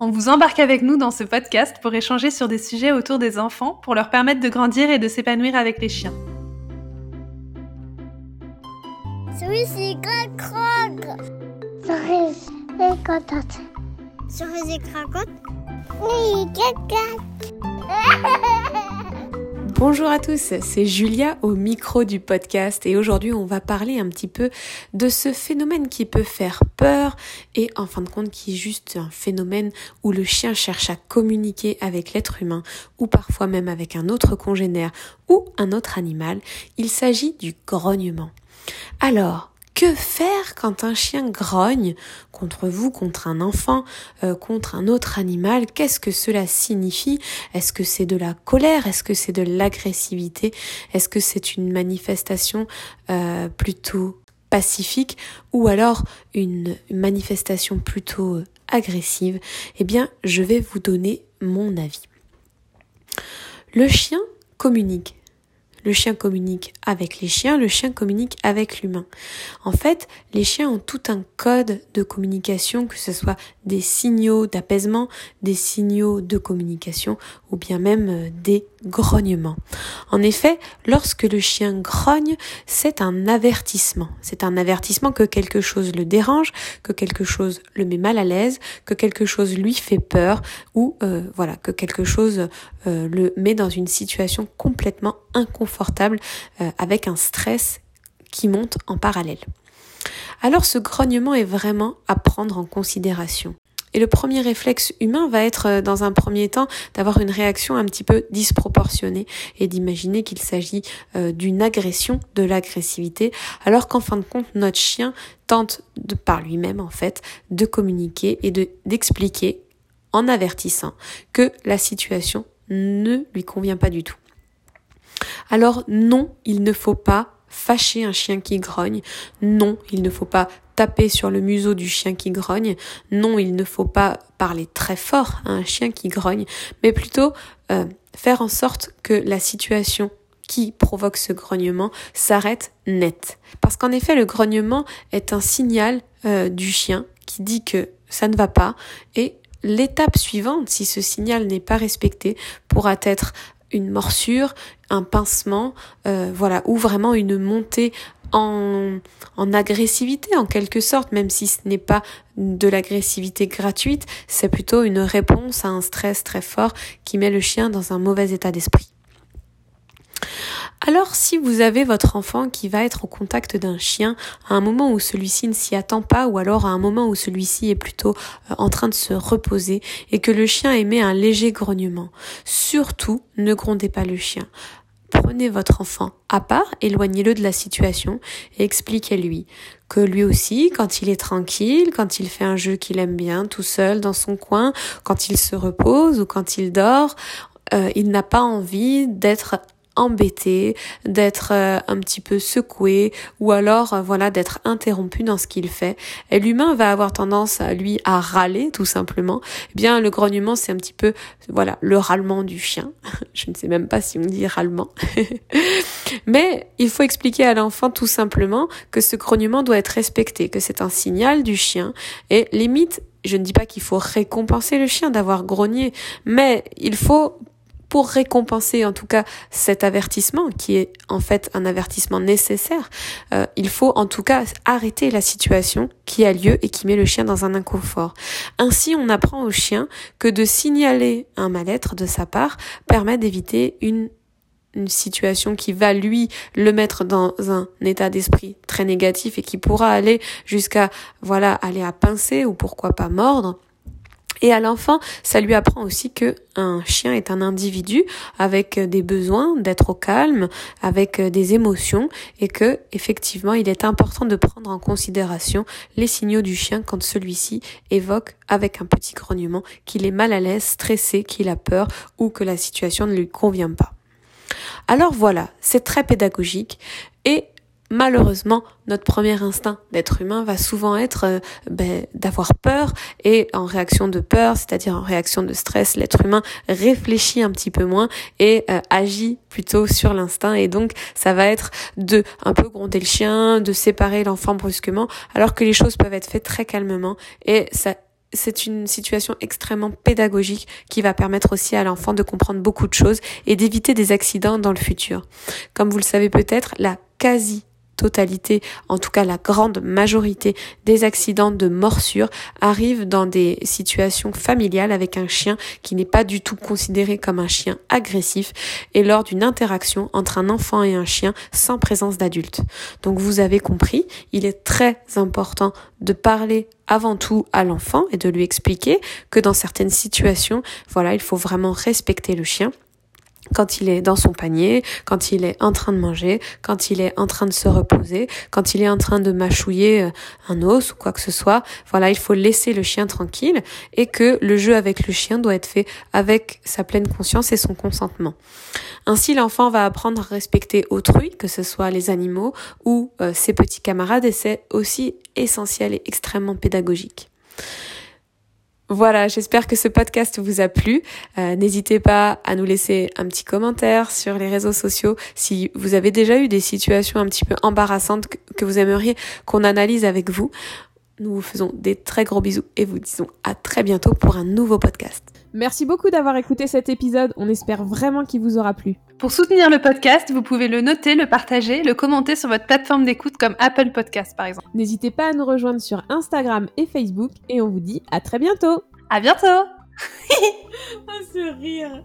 On vous embarque avec nous dans ce podcast pour échanger sur des sujets autour des enfants pour leur permettre de grandir et de s'épanouir avec les chiens. Bonjour à tous, c'est Julia au micro du podcast et aujourd'hui on va parler un petit peu de ce phénomène qui peut faire peur et en fin de compte qui est juste un phénomène où le chien cherche à communiquer avec l'être humain ou parfois même avec un autre congénère ou un autre animal. Il s'agit du grognement. Alors, que faire quand un chien grogne contre vous, contre un enfant, euh, contre un autre animal? Qu'est-ce que cela signifie? Est-ce que c'est de la colère? Est-ce que c'est de l'agressivité? Est-ce que c'est une manifestation euh, plutôt pacifique ou alors une manifestation plutôt euh, agressive? Eh bien, je vais vous donner mon avis. Le chien communique le chien communique avec les chiens, le chien communique avec l'humain. En fait, les chiens ont tout un code de communication, que ce soit des signaux d'apaisement, des signaux de communication ou bien même euh, des grognements. En effet, lorsque le chien grogne, c'est un avertissement. C'est un avertissement que quelque chose le dérange, que quelque chose le met mal à l'aise, que quelque chose lui fait peur ou euh, voilà, que quelque chose euh, le met dans une situation complètement inconfortable euh, avec un stress qui monte en parallèle. Alors ce grognement est vraiment à prendre en considération. Et le premier réflexe humain va être, euh, dans un premier temps, d'avoir une réaction un petit peu disproportionnée et d'imaginer qu'il s'agit d'une agression, de l'agressivité, alors qu'en fin de compte, notre chien tente par lui-même, en fait, de communiquer et de, d'expliquer en avertissant que la situation ne lui convient pas du tout. Alors non, il ne faut pas fâcher un chien qui grogne. Non, il ne faut pas taper sur le museau du chien qui grogne. Non, il ne faut pas parler très fort à un chien qui grogne, mais plutôt euh, faire en sorte que la situation qui provoque ce grognement s'arrête net. Parce qu'en effet, le grognement est un signal euh, du chien qui dit que ça ne va pas et L'étape suivante, si ce signal n'est pas respecté, pourra être une morsure, un pincement, euh, voilà, ou vraiment une montée en, agressivité en quelque sorte, même si ce n'est pas de l'agressivité gratuite, c'est plutôt une réponse à un stress très fort qui met le chien dans un mauvais état d'esprit. Alors si vous avez votre enfant qui va être au contact d'un chien à un moment où celui-ci ne s'y attend pas ou alors à un moment où celui-ci est plutôt euh, en train de se reposer et que le chien émet un léger grognement, surtout ne grondez pas le chien. Prenez votre enfant à part, éloignez-le de la situation et expliquez-lui que lui aussi, quand il est tranquille, quand il fait un jeu qu'il aime bien tout seul dans son coin, quand il se repose ou quand il dort, euh, il n'a pas envie d'être embêté, d'être euh, un petit peu secoué ou alors euh, voilà d'être interrompu dans ce qu'il fait. Et l'humain va avoir tendance à lui à râler tout simplement. Eh bien le grognement c'est un petit peu voilà le râlement du chien. Je ne sais même pas si on dit râlement. Mais il faut expliquer à l'enfant tout simplement que ce grognement doit être respecté, que c'est un signal du chien et limite je ne dis pas qu'il faut récompenser le chien d'avoir grogné, mais il faut pour récompenser en tout cas cet avertissement qui est en fait un avertissement nécessaire, euh, il faut en tout cas arrêter la situation qui a lieu et qui met le chien dans un inconfort. Ainsi, on apprend au chien que de signaler un mal-être de sa part permet d'éviter une une situation qui va lui le mettre dans un état d'esprit très négatif et qui pourra aller jusqu'à voilà aller à pincer ou pourquoi pas mordre et à l'enfant, ça lui apprend aussi que un chien est un individu avec des besoins d'être au calme, avec des émotions et que effectivement, il est important de prendre en considération les signaux du chien quand celui-ci évoque avec un petit grognement qu'il est mal à l'aise, stressé, qu'il a peur ou que la situation ne lui convient pas. Alors voilà, c'est très pédagogique et malheureusement, notre premier instinct d'être humain va souvent être euh, ben, d'avoir peur et en réaction de peur, c'est-à-dire en réaction de stress, l'être humain réfléchit un petit peu moins et euh, agit plutôt sur l'instinct et donc ça va être de un peu gronder le chien, de séparer l'enfant brusquement, alors que les choses peuvent être faites très calmement et ça c'est une situation extrêmement pédagogique qui va permettre aussi à l'enfant de comprendre beaucoup de choses et d'éviter des accidents dans le futur. Comme vous le savez peut-être, la quasi totalité, en tout cas la grande majorité des accidents de morsure arrivent dans des situations familiales avec un chien qui n'est pas du tout considéré comme un chien agressif et lors d'une interaction entre un enfant et un chien sans présence d'adulte. Donc vous avez compris, il est très important de parler avant tout à l'enfant et de lui expliquer que dans certaines situations, voilà, il faut vraiment respecter le chien quand il est dans son panier, quand il est en train de manger, quand il est en train de se reposer, quand il est en train de mâchouiller euh, un os ou quoi que ce soit. Voilà, il faut laisser le chien tranquille et que le jeu avec le chien doit être fait avec sa pleine conscience et son consentement. Ainsi, l'enfant va apprendre à respecter autrui, que ce soit les animaux ou euh, ses petits camarades et c'est aussi essentiel et extrêmement pédagogique. Voilà, j'espère que ce podcast vous a plu. Euh, n'hésitez pas à nous laisser un petit commentaire sur les réseaux sociaux si vous avez déjà eu des situations un petit peu embarrassantes que vous aimeriez qu'on analyse avec vous. Nous vous faisons des très gros bisous et vous disons à très bientôt pour un nouveau podcast. Merci beaucoup d'avoir écouté cet épisode, on espère vraiment qu'il vous aura plu. Pour soutenir le podcast, vous pouvez le noter, le partager, le commenter sur votre plateforme d'écoute comme Apple Podcast par exemple. N'hésitez pas à nous rejoindre sur Instagram et Facebook et on vous dit à très bientôt. À bientôt. ah, ce rire